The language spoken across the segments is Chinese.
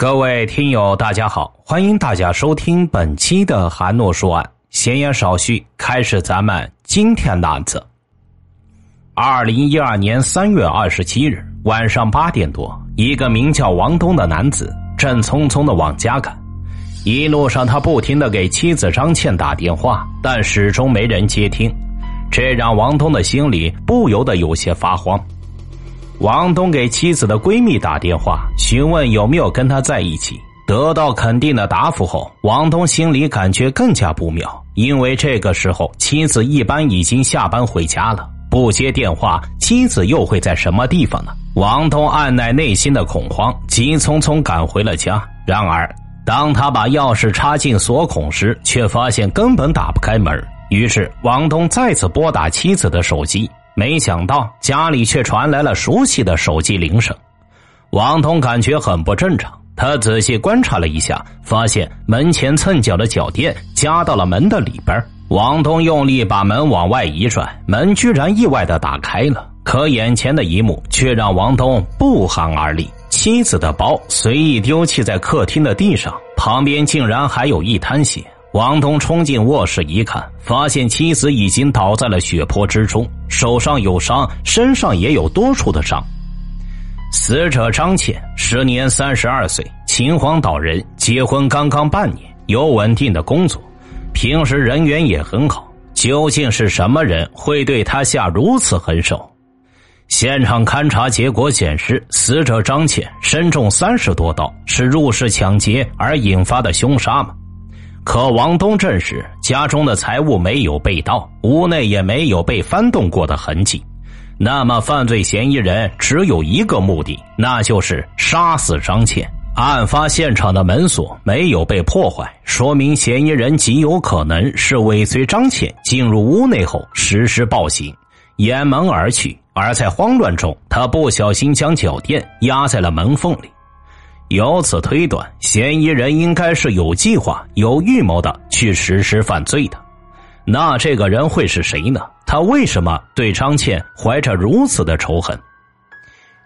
各位听友，大家好，欢迎大家收听本期的韩诺说案。闲言少叙，开始咱们今天的案子。二零一二年三月二十七日晚上八点多，一个名叫王东的男子正匆匆的往家赶，一路上他不停的给妻子张倩打电话，但始终没人接听，这让王东的心里不由得有些发慌。王东给妻子的闺蜜打电话，询问有没有跟他在一起。得到肯定的答复后，王东心里感觉更加不妙，因为这个时候妻子一般已经下班回家了，不接电话，妻子又会在什么地方呢？王东按耐内心的恐慌，急匆匆赶回了家。然而，当他把钥匙插进锁孔时，却发现根本打不开门。于是，王东再次拨打妻子的手机。没想到家里却传来了熟悉的手机铃声，王东感觉很不正常。他仔细观察了一下，发现门前蹭脚的脚垫夹到了门的里边。王东用力把门往外一拽，门居然意外的打开了。可眼前的一幕却让王东不寒而栗：妻子的包随意丢弃在客厅的地上，旁边竟然还有一滩血。王东冲进卧室一看，发现妻子已经倒在了血泊之中，手上有伤，身上也有多处的伤。死者张倩，时年三十二岁，秦皇岛人，结婚刚刚半年，有稳定的工作，平时人缘也很好。究竟是什么人会对他下如此狠手？现场勘查结果显示，死者张倩身中三十多刀，是入室抢劫而引发的凶杀吗？可王东证实，家中的财物没有被盗，屋内也没有被翻动过的痕迹。那么，犯罪嫌疑人只有一个目的，那就是杀死张倩。案发现场的门锁没有被破坏，说明嫌疑人极有可能是尾随张倩进入屋内后实施暴行，掩门而去。而在慌乱中，他不小心将脚垫压在了门缝里。由此推断，嫌疑人应该是有计划、有预谋的去实施犯罪的。那这个人会是谁呢？他为什么对张倩怀着如此的仇恨？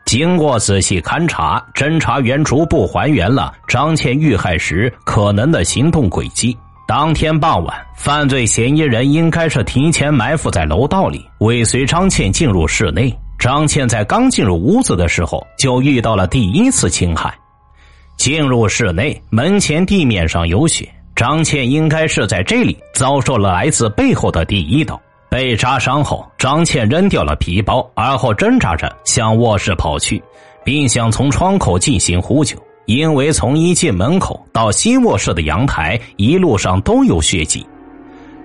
经过仔细勘查，侦查员逐步还原了张倩遇害时可能的行动轨迹。当天傍晚，犯罪嫌疑人应该是提前埋伏在楼道里，尾随张倩进入室内。张倩在刚进入屋子的时候，就遇到了第一次侵害。进入室内，门前地面上有血，张倩应该是在这里遭受了来自背后的第一刀。被扎伤后，张倩扔掉了皮包，而后挣扎着向卧室跑去，并想从窗口进行呼救。因为从一进门口到新卧室的阳台，一路上都有血迹。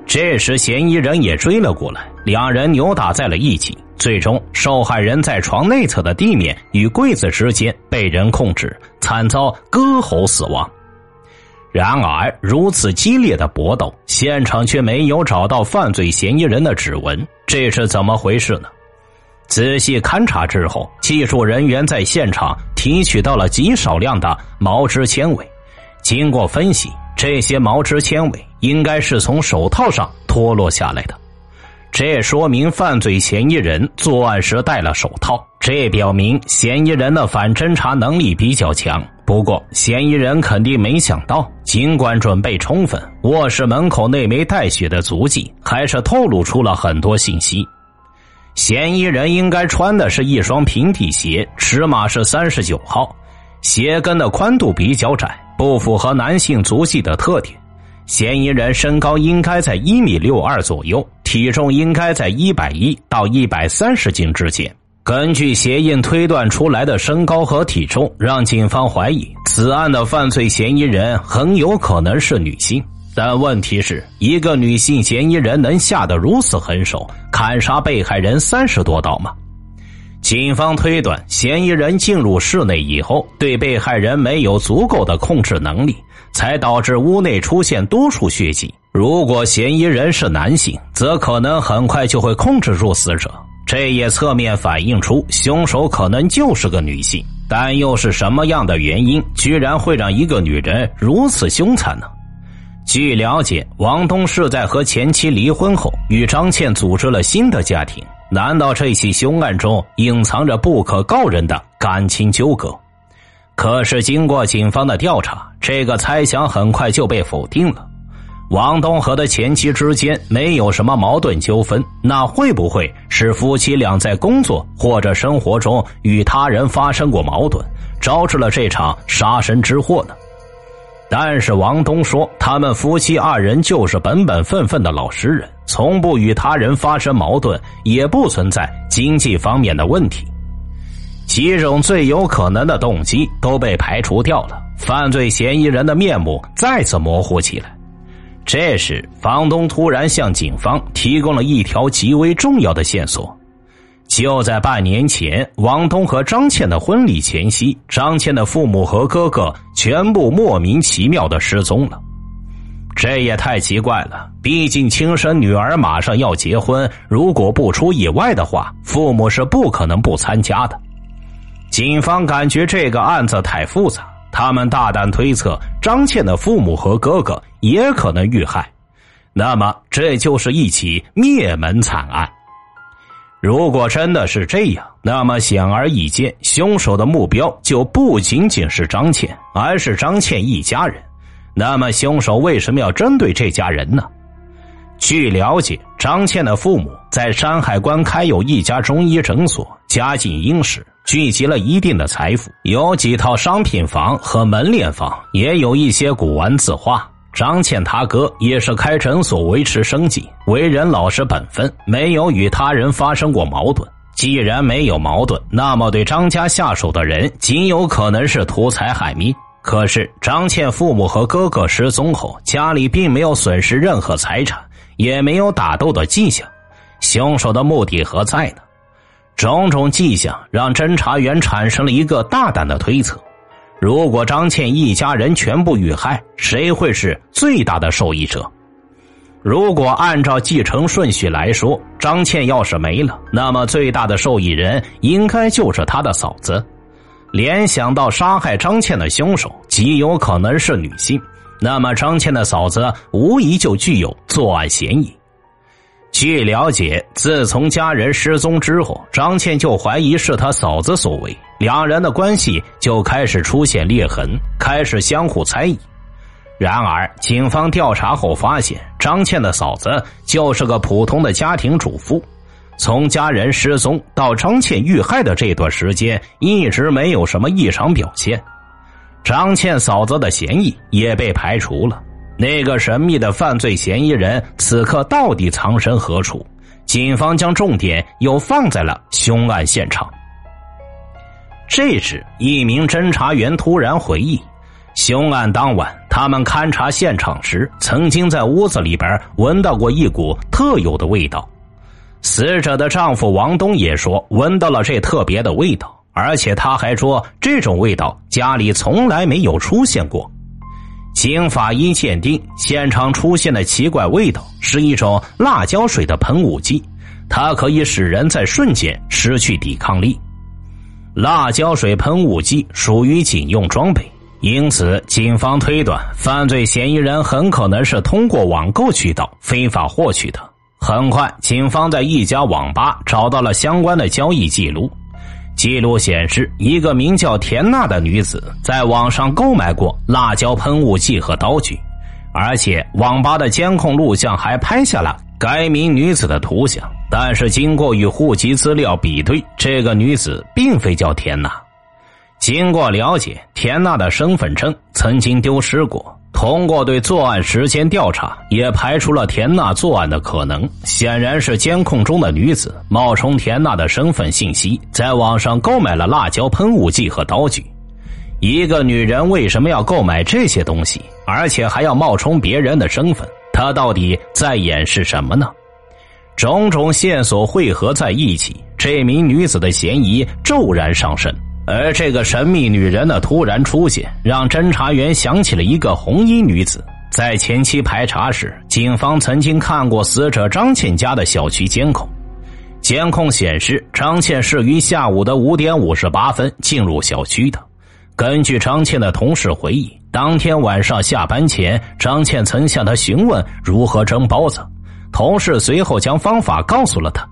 这时，嫌疑人也追了过来，两人扭打在了一起。最终，受害人在床内侧的地面与柜子之间被人控制，惨遭割喉死亡。然而，如此激烈的搏斗，现场却没有找到犯罪嫌疑人的指纹，这是怎么回事呢？仔细勘查之后，技术人员在现场提取到了极少量的毛织纤维，经过分析，这些毛织纤维应该是从手套上脱落下来的。这说明犯罪嫌疑人作案时戴了手套，这表明嫌疑人的反侦查能力比较强。不过，嫌疑人肯定没想到，尽管准备充分，卧室门口那枚带血的足迹还是透露出了很多信息。嫌疑人应该穿的是一双平底鞋，尺码是三十九号，鞋跟的宽度比较窄，不符合男性足迹的特点。嫌疑人身高应该在一米六二左右。体重应该在一百一到一百三十斤之间。根据鞋印推断出来的身高和体重，让警方怀疑此案的犯罪嫌疑人很有可能是女性。但问题是一个女性嫌疑人能下得如此狠手，砍杀被害人三十多刀吗？警方推断，嫌疑人进入室内以后，对被害人没有足够的控制能力，才导致屋内出现多处血迹。如果嫌疑人是男性，则可能很快就会控制住死者，这也侧面反映出凶手可能就是个女性。但又是什么样的原因，居然会让一个女人如此凶残呢？据了解，王东是在和前妻离婚后，与张倩组织了新的家庭。难道这起凶案中隐藏着不可告人的感情纠葛？可是经过警方的调查，这个猜想很快就被否定了。王东和的前妻之间没有什么矛盾纠纷，那会不会是夫妻俩在工作或者生活中与他人发生过矛盾，招致了这场杀身之祸呢？但是王东说，他们夫妻二人就是本本分分的老实人，从不与他人发生矛盾，也不存在经济方面的问题。几种最有可能的动机都被排除掉了，犯罪嫌疑人的面目再次模糊起来。这时，房东突然向警方提供了一条极为重要的线索：就在半年前，王东和张倩的婚礼前夕，张倩的父母和哥哥全部莫名其妙的失踪了。这也太奇怪了，毕竟亲生女儿马上要结婚，如果不出意外的话，父母是不可能不参加的。警方感觉这个案子太复杂。他们大胆推测，张倩的父母和哥哥也可能遇害，那么这就是一起灭门惨案。如果真的是这样，那么显而易见，凶手的目标就不仅仅是张倩，而是张倩一家人。那么，凶手为什么要针对这家人呢？据了解，张倩的父母在山海关开有一家中医诊所，家境殷实。聚集了一定的财富，有几套商品房和门脸房，也有一些古玩字画。张倩他哥也是开诊所维持生计，为人老实本分，没有与他人发生过矛盾。既然没有矛盾，那么对张家下手的人仅有可能是图财害命。可是张倩父母和哥哥失踪后，家里并没有损失任何财产，也没有打斗的迹象，凶手的目的何在呢？种种迹象让侦查员产生了一个大胆的推测：如果张倩一家人全部遇害，谁会是最大的受益者？如果按照继承顺序来说，张倩要是没了，那么最大的受益人应该就是他的嫂子。联想到杀害张倩的凶手极有可能是女性，那么张倩的嫂子无疑就具有作案嫌疑。据了解，自从家人失踪之后，张倩就怀疑是他嫂子所为，两人的关系就开始出现裂痕，开始相互猜疑。然而，警方调查后发现，张倩的嫂子就是个普通的家庭主妇，从家人失踪到张倩遇害的这段时间，一直没有什么异常表现，张倩嫂子的嫌疑也被排除了。那个神秘的犯罪嫌疑人此刻到底藏身何处？警方将重点又放在了凶案现场。这时，一名侦查员突然回忆，凶案当晚，他们勘察现场时，曾经在屋子里边闻到过一股特有的味道。死者的丈夫王东也说闻到了这特别的味道，而且他还说这种味道家里从来没有出现过。经法医鉴定，现场出现的奇怪味道是一种辣椒水的喷雾剂，它可以使人在瞬间失去抵抗力。辣椒水喷雾剂属于警用装备，因此警方推断犯罪嫌疑人很可能是通过网购渠道非法获取的。很快，警方在一家网吧找到了相关的交易记录。记录显示，一个名叫田娜的女子在网上购买过辣椒喷雾剂和刀具，而且网吧的监控录像还拍下了该名女子的图像。但是，经过与户籍资料比对，这个女子并非叫田娜。经过了解，田娜的身份证曾经丢失过。通过对作案时间调查，也排除了田娜作案的可能。显然是监控中的女子冒充田娜的身份信息，在网上购买了辣椒喷雾剂和刀具。一个女人为什么要购买这些东西，而且还要冒充别人的身份？她到底在掩饰什么呢？种种线索汇合在一起，这名女子的嫌疑骤然上升。而这个神秘女人的突然出现，让侦查员想起了一个红衣女子。在前期排查时，警方曾经看过死者张倩家的小区监控。监控显示，张倩是于下午的五点五十八分进入小区的。根据张倩的同事回忆，当天晚上下班前，张倩曾向他询问如何蒸包子，同事随后将方法告诉了他。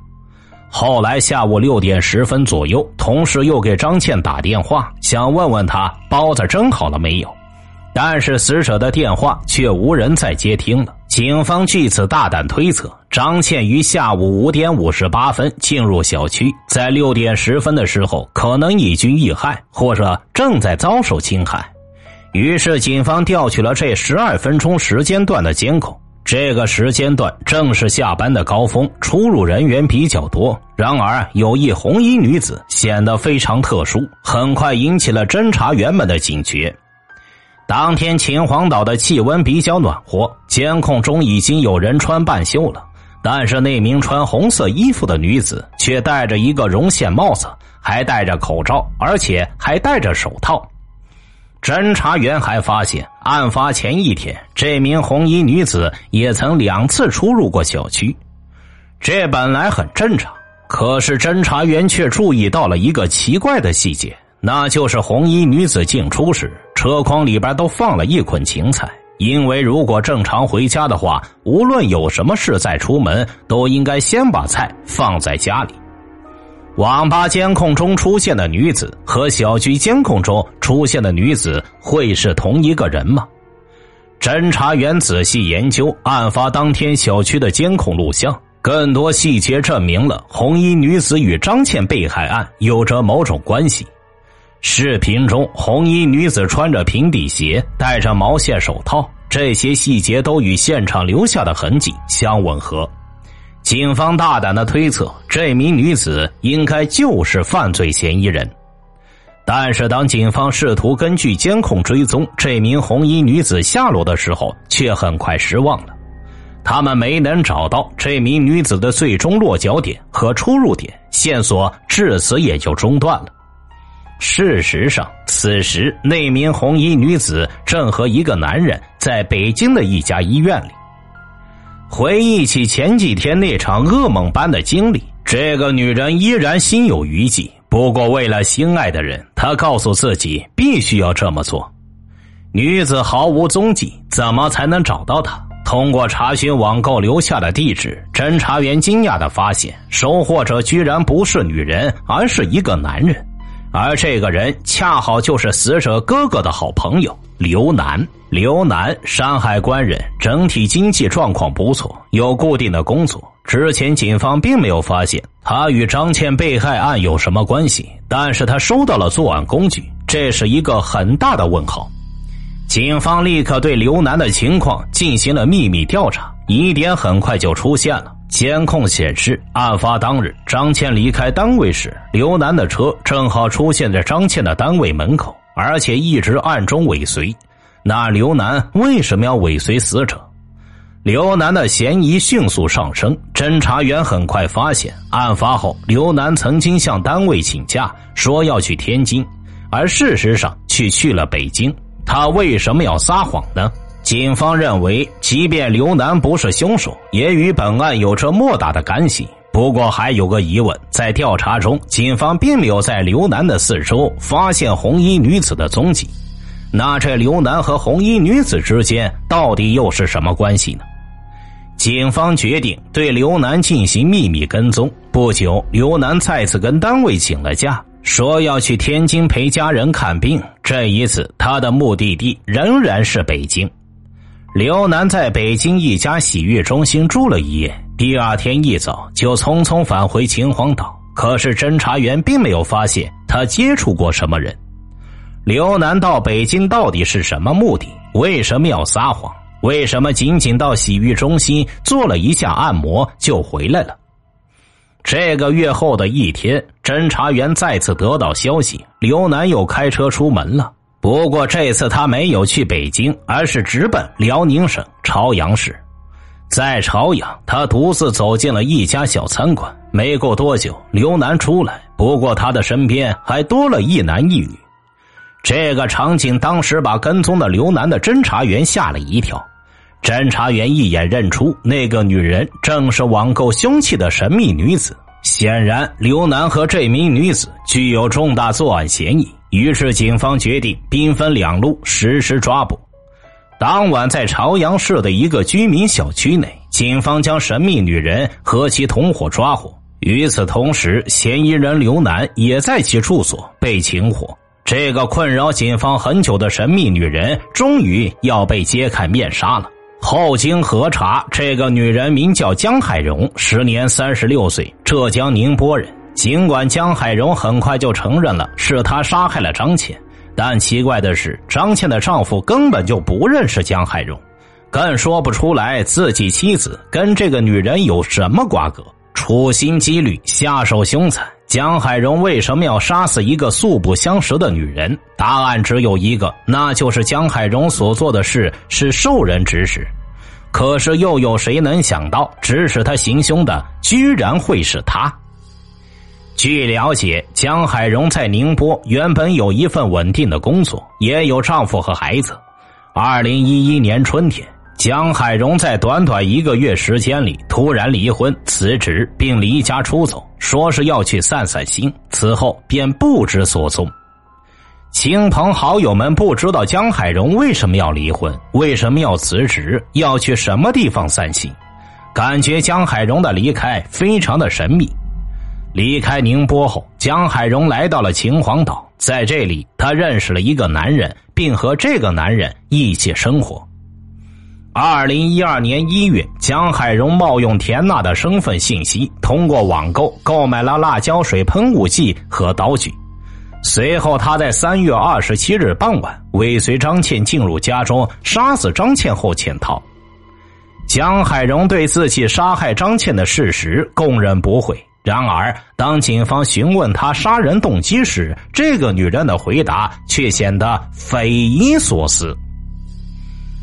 后来下午六点十分左右，同事又给张倩打电话，想问问她包子蒸好了没有。但是死者的电话却无人再接听了。警方据此大胆推测，张倩于下午五点五十八分进入小区，在六点十分的时候可能已经遇害，或者正在遭受侵害。于是，警方调取了这十二分钟时间段的监控。这个时间段正是下班的高峰，出入人员比较多。然而，有一红衣女子显得非常特殊，很快引起了侦查员们的警觉。当天秦皇岛的气温比较暖和，监控中已经有人穿半袖了，但是那名穿红色衣服的女子却戴着一个绒线帽子，还戴着口罩，而且还戴着手套。侦查员还发现，案发前一天，这名红衣女子也曾两次出入过小区。这本来很正常，可是侦查员却注意到了一个奇怪的细节，那就是红衣女子进出时，车筐里边都放了一捆芹菜。因为如果正常回家的话，无论有什么事再出门，都应该先把菜放在家里。网吧监控中出现的女子和小区监控中出现的女子会是同一个人吗？侦查员仔细研究案发当天小区的监控录像，更多细节证明了红衣女子与张倩被害案有着某种关系。视频中，红衣女子穿着平底鞋，戴着毛线手套，这些细节都与现场留下的痕迹相吻合。警方大胆的推测，这名女子应该就是犯罪嫌疑人。但是，当警方试图根据监控追踪这名红衣女子下落的时候，却很快失望了。他们没能找到这名女子的最终落脚点和出入点，线索至此也就中断了。事实上，此时那名红衣女子正和一个男人在北京的一家医院里。回忆起前几天那场噩梦般的经历，这个女人依然心有余悸。不过，为了心爱的人，她告诉自己必须要这么做。女子毫无踪迹，怎么才能找到她？通过查询网购留下的地址，侦查员惊讶的发现，收货者居然不是女人，而是一个男人。而这个人恰好就是死者哥哥的好朋友刘楠。刘楠，山海关人，整体经济状况不错，有固定的工作。之前警方并没有发现他与张倩被害案有什么关系，但是他收到了作案工具，这是一个很大的问号。警方立刻对刘楠的情况进行了秘密调查，疑点很快就出现了。监控显示，案发当日，张倩离开单位时，刘楠的车正好出现在张倩的单位门口，而且一直暗中尾随。那刘楠为什么要尾随死者？刘楠的嫌疑迅速上升。侦查员很快发现，案发后，刘楠曾经向单位请假，说要去天津，而事实上却去了北京。他为什么要撒谎呢？警方认为，即便刘楠不是凶手，也与本案有着莫大的干系。不过，还有个疑问：在调查中，警方并没有在刘楠的四周发现红衣女子的踪迹。那这刘楠和红衣女子之间到底又是什么关系呢？警方决定对刘楠进行秘密跟踪。不久，刘楠再次跟单位请了假。说要去天津陪家人看病，这一次他的目的地仍然是北京。刘楠在北京一家洗浴中心住了一夜，第二天一早就匆匆返回秦皇岛。可是侦查员并没有发现他接触过什么人。刘楠到北京到底是什么目的？为什么要撒谎？为什么仅仅到洗浴中心做了一下按摩就回来了？这个月后的一天，侦查员再次得到消息，刘楠又开车出门了。不过这次他没有去北京，而是直奔辽宁省朝阳市。在朝阳，他独自走进了一家小餐馆。没过多久，刘楠出来，不过他的身边还多了一男一女。这个场景当时把跟踪的刘楠的侦查员吓了一跳。侦查员一眼认出那个女人正是网购凶器的神秘女子。显然，刘楠和这名女子具有重大作案嫌疑。于是，警方决定兵分两路实施抓捕。当晚，在朝阳市的一个居民小区内，警方将神秘女人和其同伙抓获。与此同时，嫌疑人刘楠也在其住所被擒获。这个困扰警方很久的神秘女人，终于要被揭开面纱了。后经核查，这个女人名叫江海荣，时年三十六岁，浙江宁波人。尽管江海荣很快就承认了是他杀害了张倩，但奇怪的是，张倩的丈夫根本就不认识江海荣，更说不出来自己妻子跟这个女人有什么瓜葛。处心积虑，下手凶残。江海荣为什么要杀死一个素不相识的女人？答案只有一个，那就是江海荣所做的事是受人指使。可是又有谁能想到，指使他行凶的居然会是他？据了解，江海荣在宁波原本有一份稳定的工作，也有丈夫和孩子。二零一一年春天。江海荣在短短一个月时间里突然离婚、辞职，并离家出走，说是要去散散心。此后便不知所踪。亲朋好友们不知道江海荣为什么要离婚，为什么要辞职，要去什么地方散心，感觉江海荣的离开非常的神秘。离开宁波后，江海荣来到了秦皇岛，在这里他认识了一个男人，并和这个男人一起生活。二零一二年一月，江海荣冒用田娜的身份信息，通过网购购买了辣椒水喷雾剂和刀具。随后，他在三月二十七日傍晚尾随张倩进入家中，杀死张倩后潜逃。江海荣对自己杀害张倩的事实供认不讳。然而，当警方询问他杀人动机时，这个女人的回答却显得匪夷所思。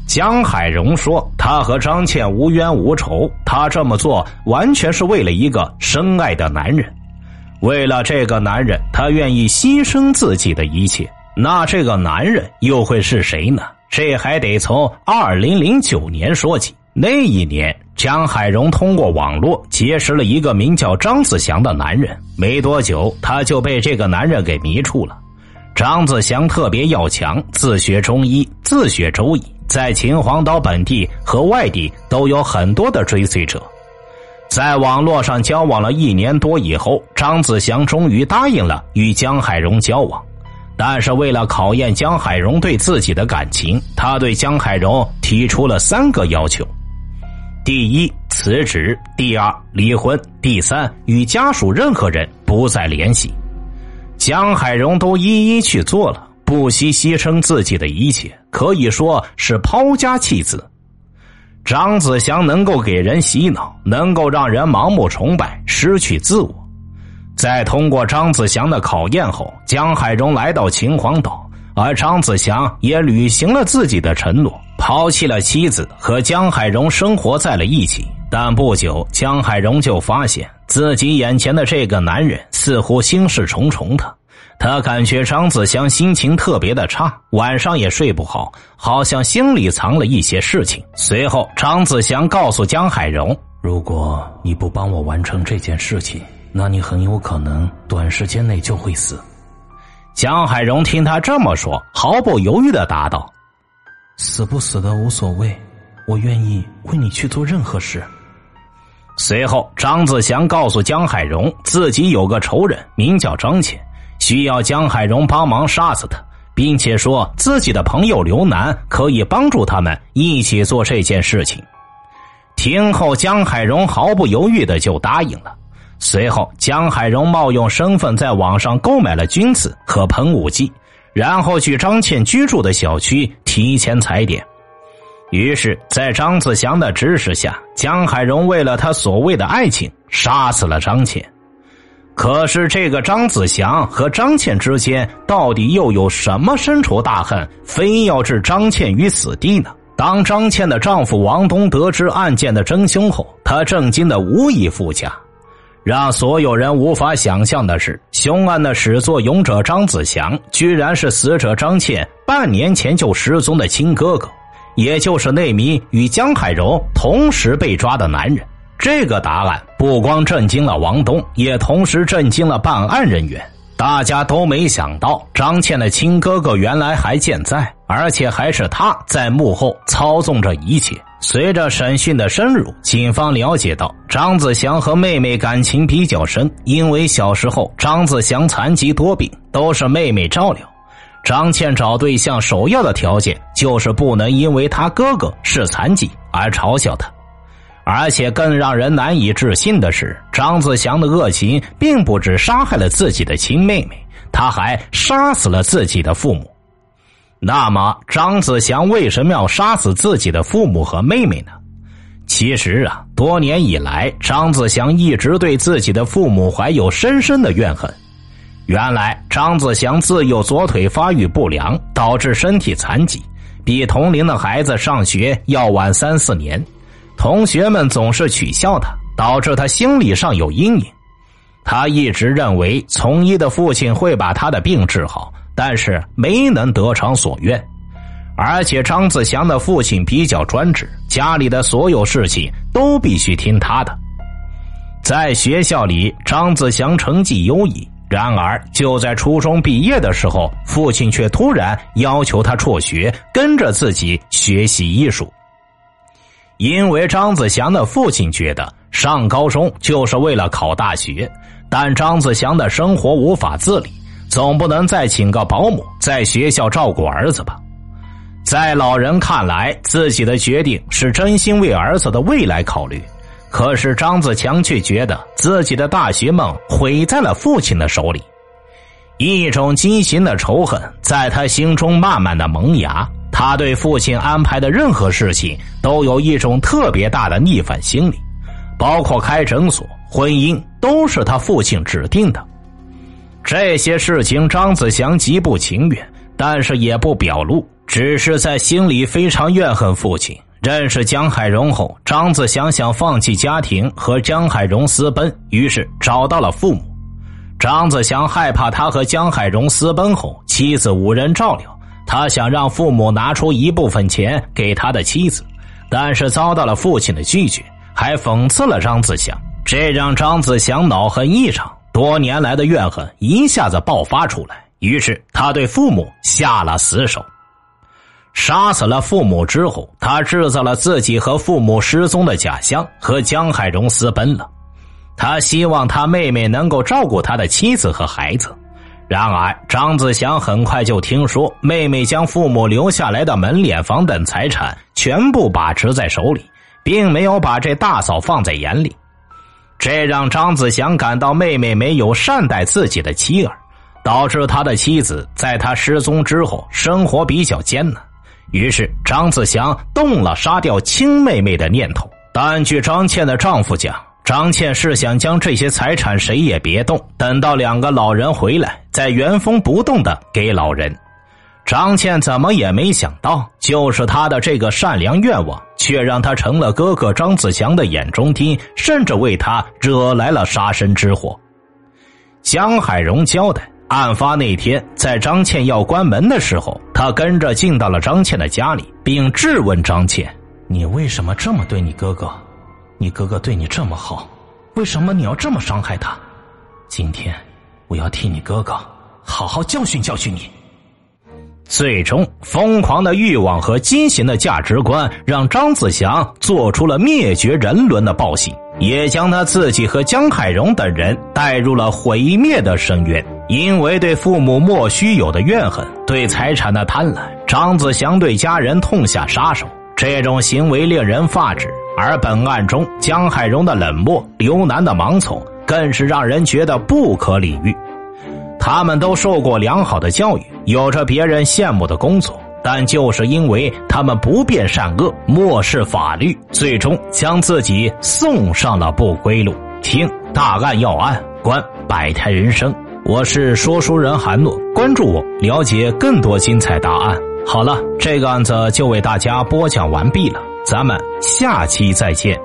江海荣说：“他和张倩无冤无仇，他这么做完全是为了一个深爱的男人。为了这个男人，他愿意牺牲自己的一切。那这个男人又会是谁呢？这还得从二零零九年说起。那一年，江海荣通过网络结识了一个名叫张子祥的男人。没多久，他就被这个男人给迷住了。张子祥特别要强，自学中医，自学周易。”在秦皇岛本地和外地都有很多的追随者，在网络上交往了一年多以后，张子祥终于答应了与江海荣交往。但是为了考验江海荣对自己的感情，他对江海荣提出了三个要求：第一，辞职；第二，离婚；第三，与家属任何人不再联系。江海荣都一一去做了。不惜牺牲自己的一切，可以说是抛家弃子。张子祥能够给人洗脑，能够让人盲目崇拜，失去自我。在通过张子祥的考验后，江海荣来到秦皇岛，而张子祥也履行了自己的承诺，抛弃了妻子，和江海荣生活在了一起。但不久，江海荣就发现自己眼前的这个男人似乎心事重重的。他感觉张子祥心情特别的差，晚上也睡不好，好像心里藏了一些事情。随后，张子祥告诉江海荣：“如果你不帮我完成这件事情，那你很有可能短时间内就会死。”江海荣听他这么说，毫不犹豫的答道：“死不死的无所谓，我愿意为你去做任何事。”随后，张子祥告诉江海荣，自己有个仇人，名叫张倩。需要江海荣帮忙杀死他，并且说自己的朋友刘楠可以帮助他们一起做这件事情。听后，江海荣毫不犹豫的就答应了。随后，江海荣冒用身份在网上购买了君子和喷雾剂，然后去张倩居住的小区提前踩点。于是，在张子祥的指使下，江海荣为了他所谓的爱情，杀死了张倩。可是，这个张子祥和张倩之间到底又有什么深仇大恨，非要置张倩于死地呢？当张倩的丈夫王东得知案件的真凶后，他震惊的无以复加。让所有人无法想象的是，凶案的始作俑者张子祥，居然是死者张倩半年前就失踪的亲哥哥，也就是那名与江海荣同时被抓的男人。这个答案不光震惊了王东，也同时震惊了办案人员。大家都没想到，张倩的亲哥哥原来还健在，而且还是他在幕后操纵着一切。随着审讯的深入，警方了解到张子祥和妹妹感情比较深，因为小时候张子祥残疾多病，都是妹妹照料。张倩找对象首要的条件就是不能因为他哥哥是残疾而嘲笑他，而且更让人难以置信的是，张子祥的恶行并不止杀害了自己的亲妹妹，他还杀死了自己的父母。那么，张子祥为什么要杀死自己的父母和妹妹呢？其实啊，多年以来，张子祥一直对自己的父母怀有深深的怨恨。原来，张子祥自幼左腿发育不良，导致身体残疾，比同龄的孩子上学要晚三四年。同学们总是取笑他，导致他心理上有阴影。他一直认为从医的父亲会把他的病治好。但是没能得偿所愿，而且张子祥的父亲比较专制，家里的所有事情都必须听他的。在学校里，张子祥成绩优异，然而就在初中毕业的时候，父亲却突然要求他辍学，跟着自己学习艺术。因为张子祥的父亲觉得上高中就是为了考大学，但张子祥的生活无法自理。总不能再请个保姆在学校照顾儿子吧？在老人看来，自己的决定是真心为儿子的未来考虑。可是张子强却觉得自己的大学梦毁在了父亲的手里，一种畸形的仇恨在他心中慢慢的萌芽。他对父亲安排的任何事情都有一种特别大的逆反心理，包括开诊所、婚姻，都是他父亲指定的。这些事情，张子祥极不情愿，但是也不表露，只是在心里非常怨恨父亲。认识江海荣后，张子祥想放弃家庭和江海荣私奔，于是找到了父母。张子祥害怕他和江海荣私奔后，妻子无人照料，他想让父母拿出一部分钱给他的妻子，但是遭到了父亲的拒绝，还讽刺了张子祥，这让张子祥恼恨异常。多年来的怨恨一下子爆发出来，于是他对父母下了死手，杀死了父母之后，他制造了自己和父母失踪的假象，和江海荣私奔了。他希望他妹妹能够照顾他的妻子和孩子。然而，张子祥很快就听说妹妹将父母留下来的门脸房等财产全部把持在手里，并没有把这大嫂放在眼里。这让张子祥感到妹妹没有善待自己的妻儿，导致他的妻子在他失踪之后生活比较艰难。于是张子祥动了杀掉亲妹妹的念头。但据张倩的丈夫讲，张倩是想将这些财产谁也别动，等到两个老人回来再原封不动的给老人。张倩怎么也没想到，就是他的这个善良愿望，却让他成了哥哥张子祥的眼中钉，甚至为他惹来了杀身之祸。江海荣交代，案发那天，在张倩要关门的时候，他跟着进到了张倩的家里，并质问张倩：“你为什么这么对你哥哥？你哥哥对你这么好，为什么你要这么伤害他？今天，我要替你哥哥好好教训教训你。”最终，疯狂的欲望和畸形的价值观让张子祥做出了灭绝人伦的暴行，也将他自己和江海荣等人带入了毁灭的深渊。因为对父母莫须有的怨恨，对财产的贪婪，张子祥对家人痛下杀手。这种行为令人发指，而本案中江海荣的冷漠、刘楠的盲从，更是让人觉得不可理喻。他们都受过良好的教育，有着别人羡慕的工作，但就是因为他们不辨善恶、漠视法律，最终将自己送上了不归路。听大案要案，观百态人生。我是说书人韩诺，关注我，了解更多精彩答案。好了，这个案子就为大家播讲完毕了，咱们下期再见。